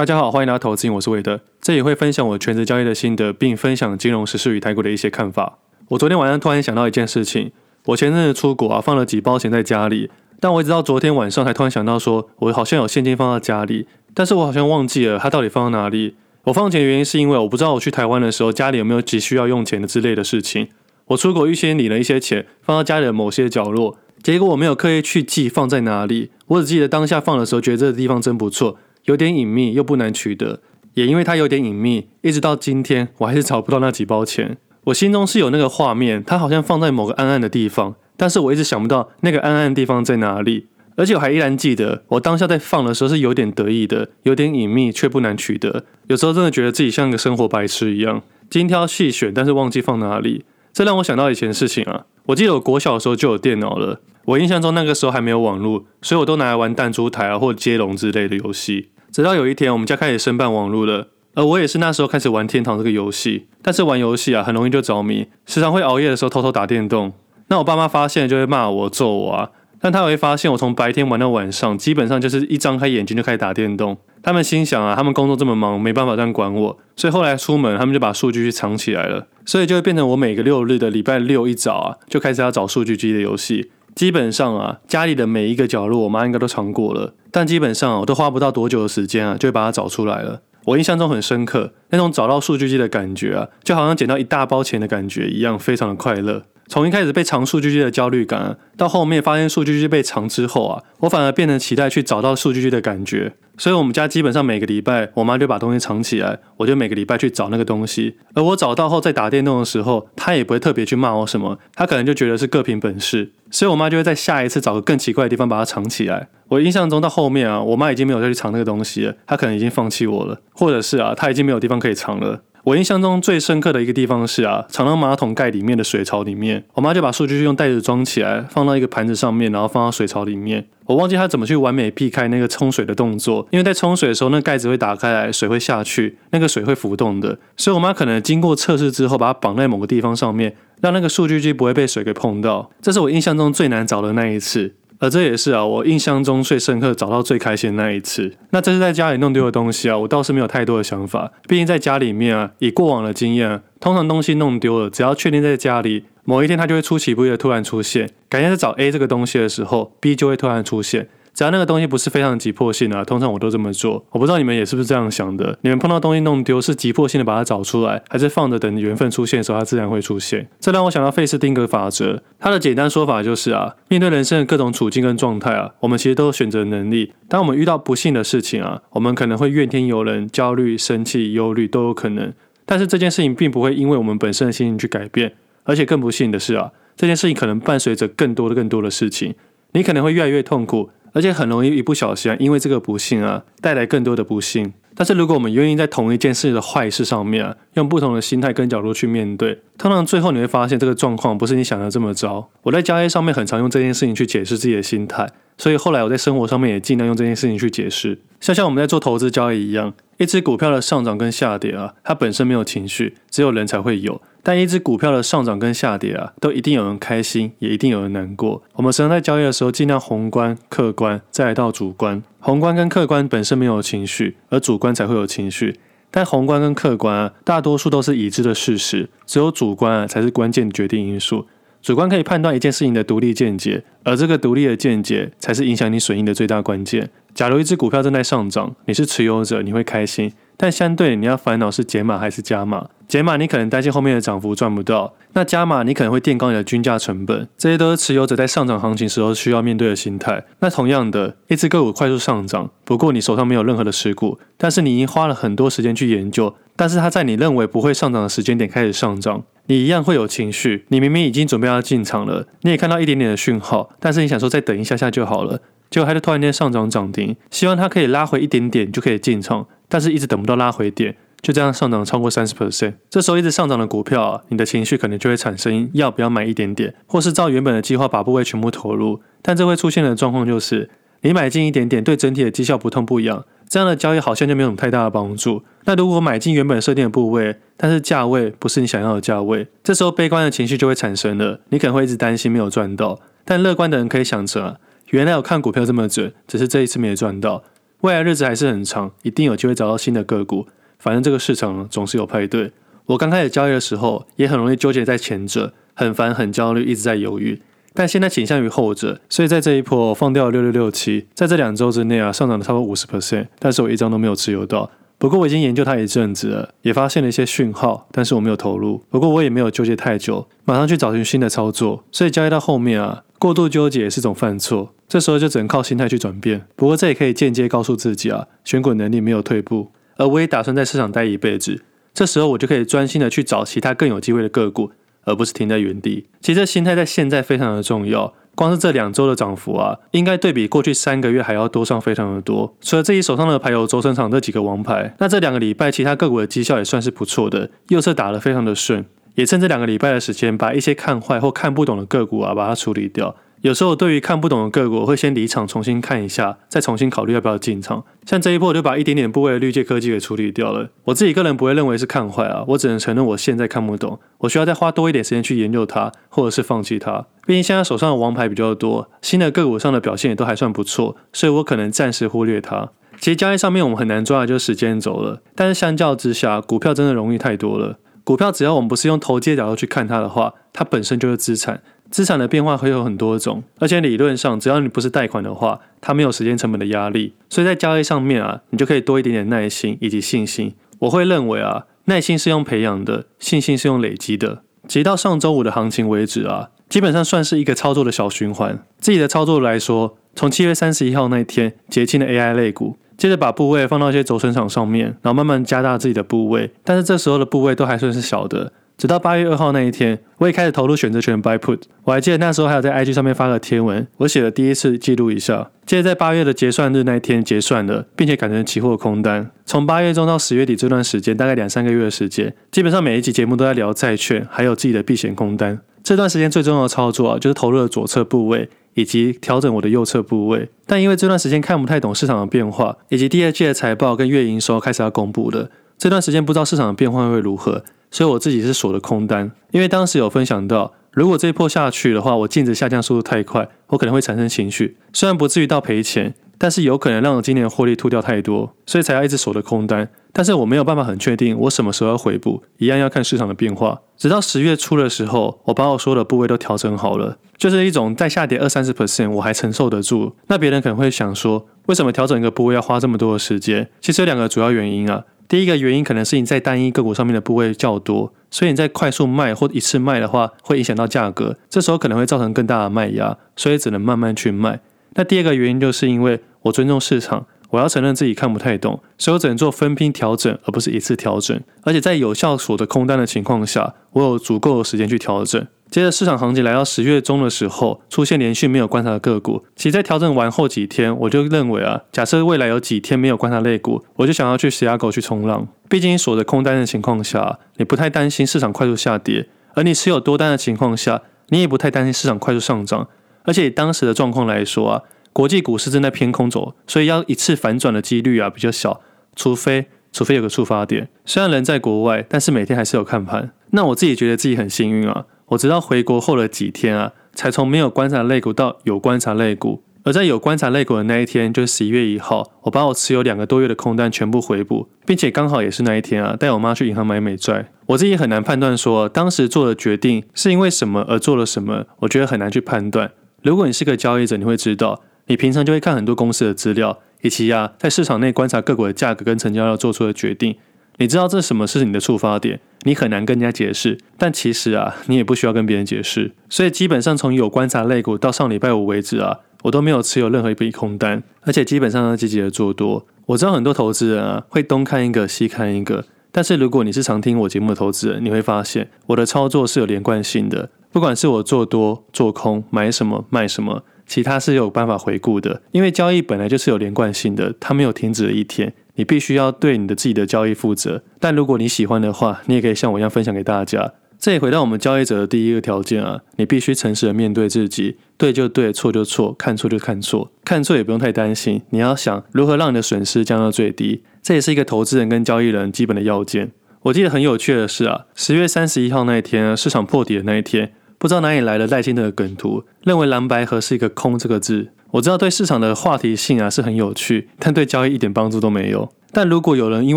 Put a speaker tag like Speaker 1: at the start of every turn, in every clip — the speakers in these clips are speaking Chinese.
Speaker 1: 大家好，欢迎来到投资，我是韦德，这里会分享我全职交易的心得，并分享金融时事与台股的一些看法。我昨天晚上突然想到一件事情，我前阵子出国啊，放了几包钱在家里，但我一直到昨天晚上才突然想到说，我好像有现金放在家里，但是我好像忘记了它到底放在哪里。我放钱的原因是因为我不知道我去台湾的时候家里有没有急需要用钱的之类的事情。我出国预先领了一些钱放到家里的某些角落，结果我没有刻意去记放在哪里，我只记得当下放的时候觉得这个地方真不错。有点隐秘又不难取得，也因为它有点隐秘，一直到今天我还是找不到那几包钱。我心中是有那个画面，它好像放在某个暗暗的地方，但是我一直想不到那个暗暗的地方在哪里。而且我还依然记得，我当下在放的时候是有点得意的，有点隐秘却不难取得。有时候真的觉得自己像个生活白痴一样，精挑细选，但是忘记放哪里。这让我想到以前的事情啊，我记得我国小的时候就有电脑了。我印象中那个时候还没有网络，所以我都拿来玩弹珠台啊，或接龙之类的游戏。直到有一天，我们家开始申办网络了，而我也是那时候开始玩天堂这个游戏。但是玩游戏啊，很容易就着迷，时常会熬夜的时候偷偷打电动。那我爸妈发现就会骂我、揍我啊。但他也会发现我从白天玩到晚上，基本上就是一张开眼睛就开始打电动。他们心想啊，他们工作这么忙，没办法这样管我，所以后来出门，他们就把数据机藏起来了。所以就会变成我每个六日的礼拜六一早啊，就开始要找数据机的游戏。基本上啊，家里的每一个角落，我妈应该都尝过了。但基本上，我都花不到多久的时间啊，就会把它找出来了。我印象中很深刻，那种找到数据机的感觉啊，就好像捡到一大包钱的感觉一样，非常的快乐。从一开始被藏数据机的焦虑感，到后面发现数据机被藏之后啊，我反而变成期待去找到数据机的感觉。所以，我们家基本上每个礼拜，我妈就把东西藏起来，我就每个礼拜去找那个东西。而我找到后，在打电动的时候，她也不会特别去骂我什么，她可能就觉得是各凭本事。所以我妈就会在下一次找个更奇怪的地方把它藏起来。我印象中到后面啊，我妈已经没有再去藏那个东西了，她可能已经放弃我了，或者是啊，她已经没有地方可以藏了。我印象中最深刻的一个地方是啊，藏到马桶盖里面的水槽里面，我妈就把数据用袋子装起来，放到一个盘子上面，然后放到水槽里面。我忘记她怎么去完美避开那个冲水的动作，因为在冲水的时候，那盖子会打开来，水会下去，那个水会浮动的，所以我妈可能经过测试之后，把它绑在某个地方上面，让那个数据机不会被水给碰到。这是我印象中最难找的那一次。而这也是啊，我印象中最深刻、找到最开心的那一次。那这是在家里弄丢的东西啊，我倒是没有太多的想法。毕竟在家里面啊，以过往的经验啊，通常东西弄丢了，只要确定在家里，某一天它就会出其不意的突然出现。感觉在找 A 这个东西的时候，B 就会突然出现。只要那个东西不是非常急迫性啊，通常我都这么做。我不知道你们也是不是这样想的？你们碰到东西弄丢是急迫性的把它找出来，还是放着等缘分出现的时候它自然会出现？这让我想到费斯汀格法则，它的简单说法就是啊，面对人生的各种处境跟状态啊，我们其实都有选择能力。当我们遇到不幸的事情啊，我们可能会怨天尤人、焦虑、生气、忧虑都有可能。但是这件事情并不会因为我们本身的心情去改变，而且更不幸的是啊，这件事情可能伴随着更多的更多的事情，你可能会越来越痛苦。而且很容易一不小心啊，因为这个不幸啊，带来更多的不幸。但是如果我们愿意在同一件事的坏事上面啊，用不同的心态跟角度去面对，通常最后你会发现这个状况不是你想的这么糟。我在交易上面很常用这件事情去解释自己的心态，所以后来我在生活上面也尽量用这件事情去解释。像像我们在做投资交易一样，一只股票的上涨跟下跌啊，它本身没有情绪，只有人才会有。但一只股票的上涨跟下跌啊，都一定有人开心，也一定有人难过。我们实际上在交易的时候，尽量宏观、客观，再来到主观。宏观跟客观本身没有情绪，而主观才会有情绪。但宏观跟客观啊，大多数都是已知的事实，只有主观啊，才是关键决定因素。主观可以判断一件事情的独立见解，而这个独立的见解，才是影响你损益的最大关键。假如一只股票正在上涨，你是持有者，你会开心。但相对，你要烦恼是减码还是加码？减码你可能担心后面的涨幅赚不到，那加码你可能会垫高你的均价成本，这些都是持有者在上涨行情时候需要面对的心态。那同样的，一只个股快速上涨，不过你手上没有任何的持股，但是你已经花了很多时间去研究，但是它在你认为不会上涨的时间点开始上涨，你一样会有情绪。你明明已经准备要进场了，你也看到一点点的讯号，但是你想说再等一下下就好了，结果它就突然间上涨涨停，希望它可以拉回一点点就可以进场。但是一直等不到拉回点，就这样上涨超过三十 percent。这时候一直上涨的股票啊，你的情绪可能就会产生要不要买一点点，或是照原本的计划把部位全部投入。但这会出现的状况就是，你买进一点点，对整体的绩效不痛不痒，这样的交易好像就没有什么太大的帮助。那如果买进原本设定的部位，但是价位不是你想要的价位，这时候悲观的情绪就会产生了。你可能会一直担心没有赚到，但乐观的人可以想着，原来我看股票这么准，只是这一次没赚到。未来日子还是很长，一定有机会找到新的个股。反正这个市场总是有派对。我刚开始交易的时候，也很容易纠结在前者，很烦、很焦虑，一直在犹豫。但现在倾向于后者，所以在这一波放掉了六六六七，在这两周之内啊，上涨了差不多五十 percent，但是我一张都没有持有到。不过我已经研究它一阵子了，也发现了一些讯号，但是我没有投入。不过我也没有纠结太久，马上去找寻新的操作。所以交易到后面啊，过度纠结也是种犯错。这时候就只能靠心态去转变。不过这也可以间接告诉自己啊，选股能力没有退步。而我也打算在市场待一辈子。这时候我就可以专心的去找其他更有机会的个股，而不是停在原地。其实心态在现在非常的重要。光是这两周的涨幅啊，应该对比过去三个月还要多上非常的多。除了自己手上的牌有轴承厂这几个王牌，那这两个礼拜其他个股的绩效也算是不错的，右侧打得非常的顺，也趁这两个礼拜的时间，把一些看坏或看不懂的个股啊，把它处理掉。有时候对于看不懂的个股，我会先离场，重新看一下，再重新考虑要不要进场。像这一波，我就把一点点部位的绿界科技给处理掉了。我自己个人不会认为是看坏啊，我只能承认我现在看不懂，我需要再花多一点时间去研究它，或者是放弃它。毕竟现在手上的王牌比较多，新的个股上的表现也都还算不错，所以我可能暂时忽略它。其实交易上面我们很难抓的就是时间轴了，但是相较之下，股票真的容易太多了。股票只要我们不是用投机的角度去看它的话，它本身就是资产。资产的变化会有很多种，而且理论上，只要你不是贷款的话，它没有时间成本的压力，所以在交易上面啊，你就可以多一点点耐心以及信心。我会认为啊，耐心是用培养的，信心是用累积的。直到上周五的行情为止啊，基本上算是一个操作的小循环。自己的操作来说，从七月三十一号那天结清了 AI 类股，接着把部位放到一些轴承厂上面，然后慢慢加大自己的部位，但是这时候的部位都还算是小的。直到八月二号那一天，我也开始投入选择权 buy put。我还记得那时候还有在 IG 上面发了贴文，我写了第一次记录一下。接着在八月的结算日那一天结算了，并且改成期货空单。从八月中到十月底这段时间，大概两三个月的时间，基本上每一集节目都在聊债券，还有自己的避险空单。这段时间最重要的操作啊，就是投入了左侧部位以及调整我的右侧部位。但因为这段时间看不太懂市场的变化，以及第二季的财报跟月营收开始要公布了，这段时间不知道市场的变化会如何。所以我自己是锁的空单，因为当时有分享到，如果这一波下去的话，我净值下降速度太快，我可能会产生情绪。虽然不至于到赔钱，但是有可能让我今年的获利吐掉太多，所以才要一直锁的空单。但是我没有办法很确定我什么时候要回补，一样要看市场的变化。直到十月初的时候，我把我所有的部位都调整好了，就是一种再下跌二三十 percent 我还承受得住。那别人可能会想说，为什么调整一个部位要花这么多的时间？其实有两个主要原因啊。第一个原因可能是你在单一个股上面的部位较多，所以你在快速卖或一次卖的话，会影响到价格，这时候可能会造成更大的卖压，所以只能慢慢去卖。那第二个原因就是因为我尊重市场，我要承认自己看不太懂，所以我只能做分批调整，而不是一次调整。而且在有效锁的空单的情况下，我有足够的时间去调整。接着市场行情来到十月中的时候，出现连续没有观察的个股。其实，在调整完后几天，我就认为啊，假设未来有几天没有观察类股，我就想要去 Thiago 去冲浪。毕竟锁着空单的情况下，你不太担心市场快速下跌；而你持有多单的情况下，你也不太担心市场快速上涨。而且以当时的状况来说啊，国际股市正在偏空走，所以要一次反转的几率啊比较小，除非除非有个触发点。虽然人在国外，但是每天还是有看盘。那我自己觉得自己很幸运啊。我直到回国后的几天啊，才从没有观察类股到有观察类股。而在有观察类股的那一天，就是十一月一号，我把我持有两个多月的空单全部回补，并且刚好也是那一天啊，带我妈去银行买美债。我自己很难判断说当时做的决定是因为什么而做了什么，我觉得很难去判断。如果你是个交易者，你会知道，你平常就会看很多公司的资料，以及啊，在市场内观察个股的价格跟成交量做出的决定。你知道这什么是你的触发点，你很难跟人家解释，但其实啊，你也不需要跟别人解释。所以基本上从有观察类股到上礼拜五为止啊，我都没有持有任何一笔空单，而且基本上都积极的做多。我知道很多投资人啊会东看一个西看一个，但是如果你是常听我节目的投资人，你会发现我的操作是有连贯性的，不管是我做多做空，买什么卖什么，其他是有办法回顾的，因为交易本来就是有连贯性的，它没有停止的一天。你必须要对你的自己的交易负责，但如果你喜欢的话，你也可以像我一样分享给大家。这也回到我们交易者的第一个条件啊，你必须诚实的面对自己，对就对，错就错，看错就看错，看错也不用太担心，你要想如何让你的损失降到最低，这也是一个投资人跟交易人基本的要件。我记得很有趣的是啊，十月三十一号那一天，市场破底的那一天，不知道哪里来的赖清德的梗图，认为蓝白合是一个空这个字。我知道对市场的话题性啊是很有趣，但对交易一点帮助都没有。但如果有人因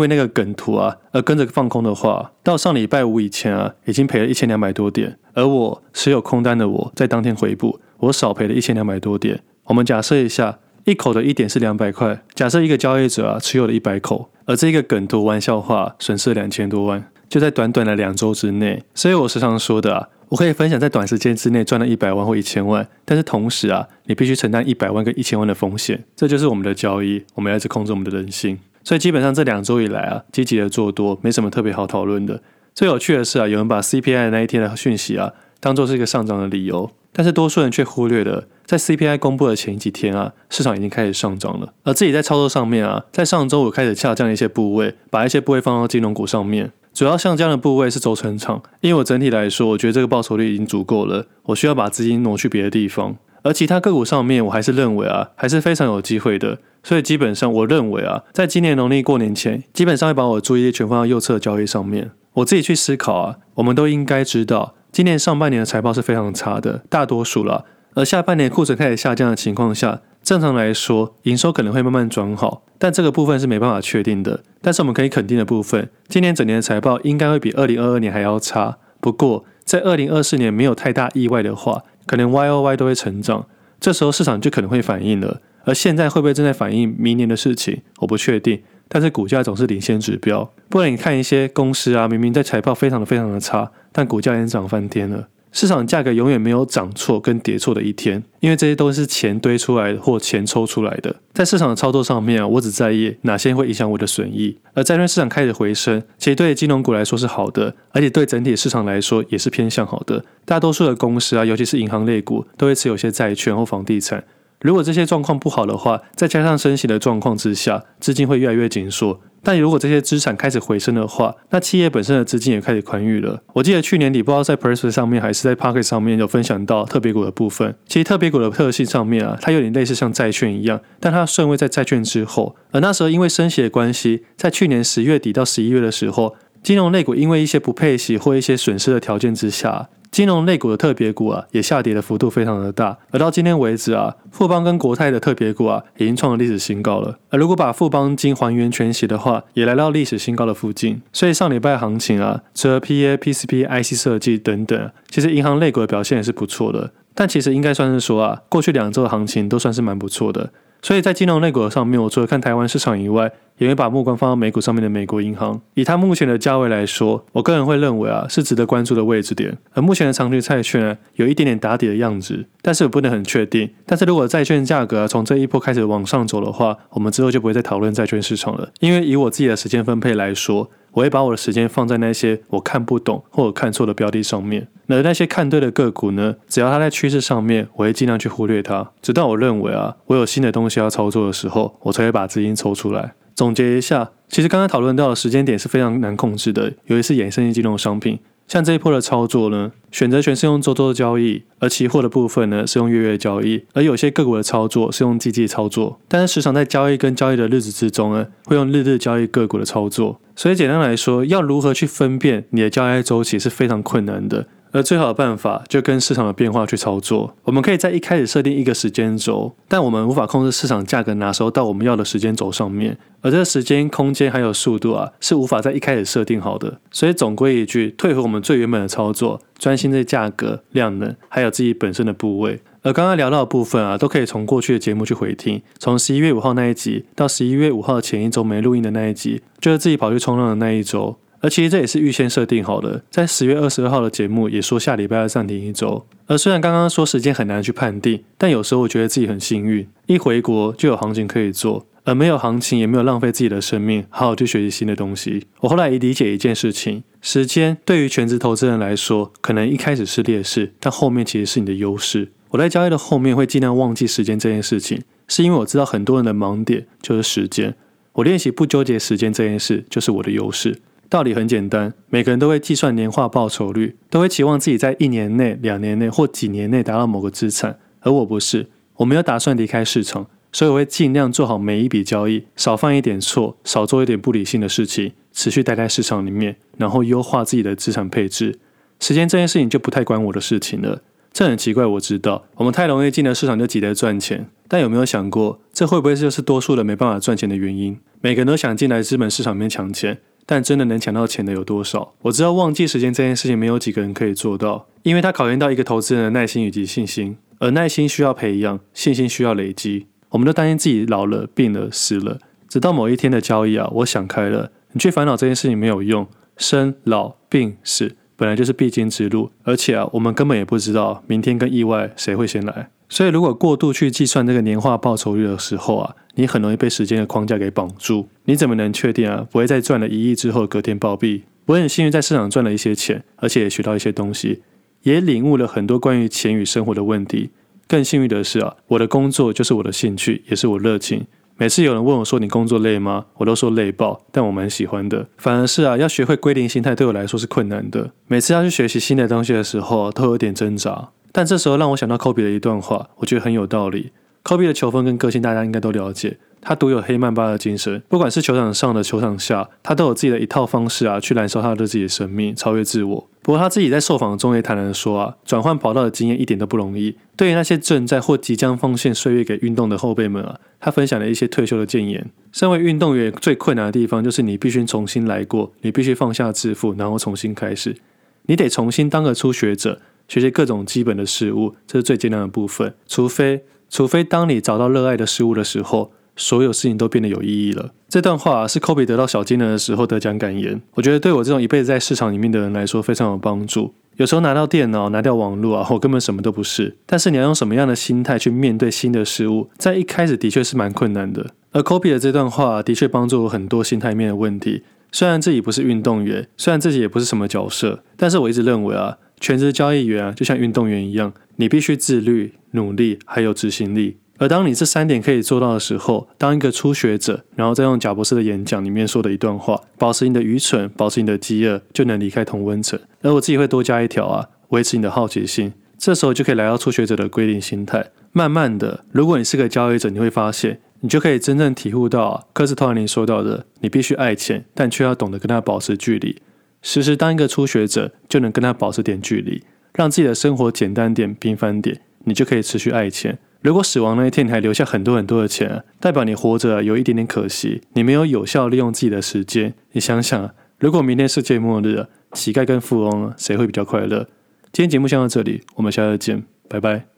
Speaker 1: 为那个梗图啊而跟着放空的话，到上礼拜五以前啊已经赔了一千两百多点，而我持有空单的我在当天回补，我少赔了一千两百多点。我们假设一下，一口的一点是两百块，假设一个交易者啊持有了一百口，而这个梗图玩笑话损失了两千多万，就在短短的两周之内。所以我时常说的啊。我可以分享在短时间之内赚了一百万或一千万，但是同时啊，你必须承担一百万跟一千万的风险，这就是我们的交易，我们要一直控制我们的人性。所以基本上这两周以来啊，积极的做多没什么特别好讨论的。最有趣的是啊，有人把 CPI 那一天的讯息啊当做是一个上涨的理由，但是多数人却忽略了，在 CPI 公布的前几天啊，市场已经开始上涨了，而自己在操作上面啊，在上周五开始下降一些部位，把一些部位放到金融股上面。主要像这样的部位是轴承厂，因为我整体来说，我觉得这个报酬率已经足够了，我需要把资金挪去别的地方。而其他个股上面，我还是认为啊，还是非常有机会的。所以基本上，我认为啊，在今年农历过年前，基本上会把我的注意力全放到右侧交易上面。我自己去思考啊，我们都应该知道，今年上半年的财报是非常差的，大多数了。而下半年库存开始下降的情况下，正常来说，营收可能会慢慢转好，但这个部分是没办法确定的。但是我们可以肯定的部分，今年整年的财报应该会比二零二二年还要差。不过，在二零二四年没有太大意外的话，可能 Y O Y 都会成长，这时候市场就可能会反应了。而现在会不会正在反映明年的事情，我不确定。但是股价总是领先指标，不然你看一些公司啊，明明在财报非常的非常的差，但股价已经涨翻天了。市场价格永远没有涨错跟跌错的一天，因为这些都是钱堆出来或钱抽出来的。在市场的操作上面啊，我只在意哪些会影响我的损益。而债券市场开始回升，其实对金融股来说是好的，而且对整体市场来说也是偏向好的。大多数的公司啊，尤其是银行类股，都会持有些债券或房地产。如果这些状况不好的话，再加上升息的状况之下，资金会越来越紧缩。但如果这些资产开始回升的话，那企业本身的资金也开始宽裕了。我记得去年底不知道在 Press 上面还是在 Pocket 上面有分享到特别股的部分。其实特别股的特性上面啊，它有点类似像债券一样，但它顺位在债券之后。而那时候因为升息的关系，在去年十月底到十一月的时候，金融类股因为一些不配息或一些损失的条件之下。金融类股的特别股啊，也下跌的幅度非常的大，而到今天为止啊，富邦跟国泰的特别股啊，已经创了历史新高了。而如果把富邦金还原全息的话，也来到历史新高的附近。所以上礼拜行情啊，除了 PA、P C P、I C 设计等等，其实银行类股的表现也是不错的。但其实应该算是说啊，过去两周的行情都算是蛮不错的。所以在金融类股上面，我除了看台湾市场以外，也会把目光放到美股上面的美国银行。以它目前的价位来说，我个人会认为啊，是值得关注的位置点。而目前的长期债券啊，有一点点打底的样子，但是我不能很确定。但是如果债券价格从这一波开始往上走的话，我们之后就不会再讨论债券市场了。因为以我自己的时间分配来说，我会把我的时间放在那些我看不懂或者看错的标的上面。而那些看对的个股呢？只要它在趋势上面，我会尽量去忽略它，直到我认为啊，我有新的东西要操作的时候，我才会把资金抽出来。总结一下，其实刚刚讨论到的时间点是非常难控制的，尤其是衍生性金融商品。像这一波的操作呢，选择权是用周周的交易，而期货的部分呢是用月月交易，而有些个股的操作是用季季操作。但是时常在交易跟交易的日子之中呢，会用日日交易个股的操作。所以简单来说，要如何去分辨你的交易周期是非常困难的。而最好的办法就跟市场的变化去操作。我们可以在一开始设定一个时间轴，但我们无法控制市场价格哪时候到我们要的时间轴上面。而这个时间、空间还有速度啊，是无法在一开始设定好的。所以总归一句，退回我们最原本的操作，专心在价格、量能，还有自己本身的部位。而刚刚聊到的部分啊，都可以从过去的节目去回听。从十一月五号那一集到十一月五号前一周没录音的那一集，就是自己跑去冲浪的那一周。而其实这也是预先设定好的，在十月二十二号的节目也说下礼拜要暂停一周。而虽然刚刚说时间很难去判定，但有时候我觉得自己很幸运，一回国就有行情可以做，而没有行情也没有浪费自己的生命，好好去学习新的东西。我后来也理解一件事情：时间对于全职投资人来说，可能一开始是劣势，但后面其实是你的优势。我在交易的后面会尽量忘记时间这件事情，是因为我知道很多人的盲点就是时间。我练习不纠结时间这件事，就是我的优势。道理很简单，每个人都会计算年化报酬率，都会期望自己在一年内、两年内或几年内达到某个资产。而我不是，我没有打算离开市场，所以我会尽量做好每一笔交易，少犯一点错，少做一点不理性的事情，持续待在市场里面，然后优化自己的资产配置。时间这件事情就不太关我的事情了。这很奇怪，我知道，我们太容易进了市场就急着赚钱。但有没有想过，这会不会就是多数人没办法赚钱的原因？每个人都想进来资本市场面抢钱，但真的能抢到钱的有多少？我知道忘记时间这件事情没有几个人可以做到，因为它考验到一个投资人的耐心以及信心，而耐心需要培养，信心需要累积。我们都担心自己老了、病了、死了，直到某一天的交易啊，我想开了，你去烦恼这件事情没有用，生老病死本来就是必经之路，而且啊，我们根本也不知道明天跟意外谁会先来。所以，如果过度去计算这个年化报酬率的时候啊，你很容易被时间的框架给绑住。你怎么能确定啊，不会在赚了一亿之后隔天暴毙？我很幸运在市场赚了一些钱，而且也学到一些东西，也领悟了很多关于钱与生活的问题。更幸运的是啊，我的工作就是我的兴趣，也是我热情。每次有人问我说，你工作累吗？我都说累爆，但我蛮喜欢的。反而是啊，要学会归零心态对我来说是困难的。每次要去学习新的东西的时候，都有点挣扎。但这时候让我想到科比的一段话，我觉得很有道理。科比的球风跟个性大家应该都了解，他独有黑曼巴的精神，不管是球场上的球场下，他都有自己的一套方式啊，去燃烧他的自己的生命，超越自我。不过他自己在受访中也坦然说啊，转换跑道的经验一点都不容易。对于那些正在或即将奉献岁月给运动的后辈们啊，他分享了一些退休的建言。身为运动员最困难的地方就是你必须重新来过，你必须放下自负，然后重新开始，你得重新当个初学者。学习各种基本的事物，这是最艰难的部分。除非，除非当你找到热爱的事物的时候，所有事情都变得有意义了。这段话是科比得到小金人的时候得奖感言。我觉得对我这种一辈子在市场里面的人来说非常有帮助。有时候拿到电脑，拿掉网络啊，我根本什么都不是。但是你要用什么样的心态去面对新的事物，在一开始的确是蛮困难的。而科比的这段话的确帮助我很多心态面的问题。虽然自己不是运动员，虽然自己也不是什么角色，但是我一直认为啊。全职交易员啊，就像运动员一样，你必须自律、努力，还有执行力。而当你这三点可以做到的时候，当一个初学者，然后再用贾博士的演讲里面说的一段话，保持你的愚蠢，保持你的饥饿，就能离开同温层。而我自己会多加一条啊，维持你的好奇心。这时候就可以来到初学者的归零心态。慢慢的，如果你是个交易者，你会发现，你就可以真正体悟到啊，科斯托兰尼说到的，你必须爱钱，但却要懂得跟他保持距离。时时当一个初学者，就能跟他保持点距离，让自己的生活简单点、平凡点，你就可以持续爱钱。如果死亡那一天你还留下很多很多的钱，代表你活着有一点点可惜，你没有有效利用自己的时间。你想想，如果明天世界末日，乞丐跟富翁谁会比较快乐？今天节目先到这里，我们下次见，拜拜。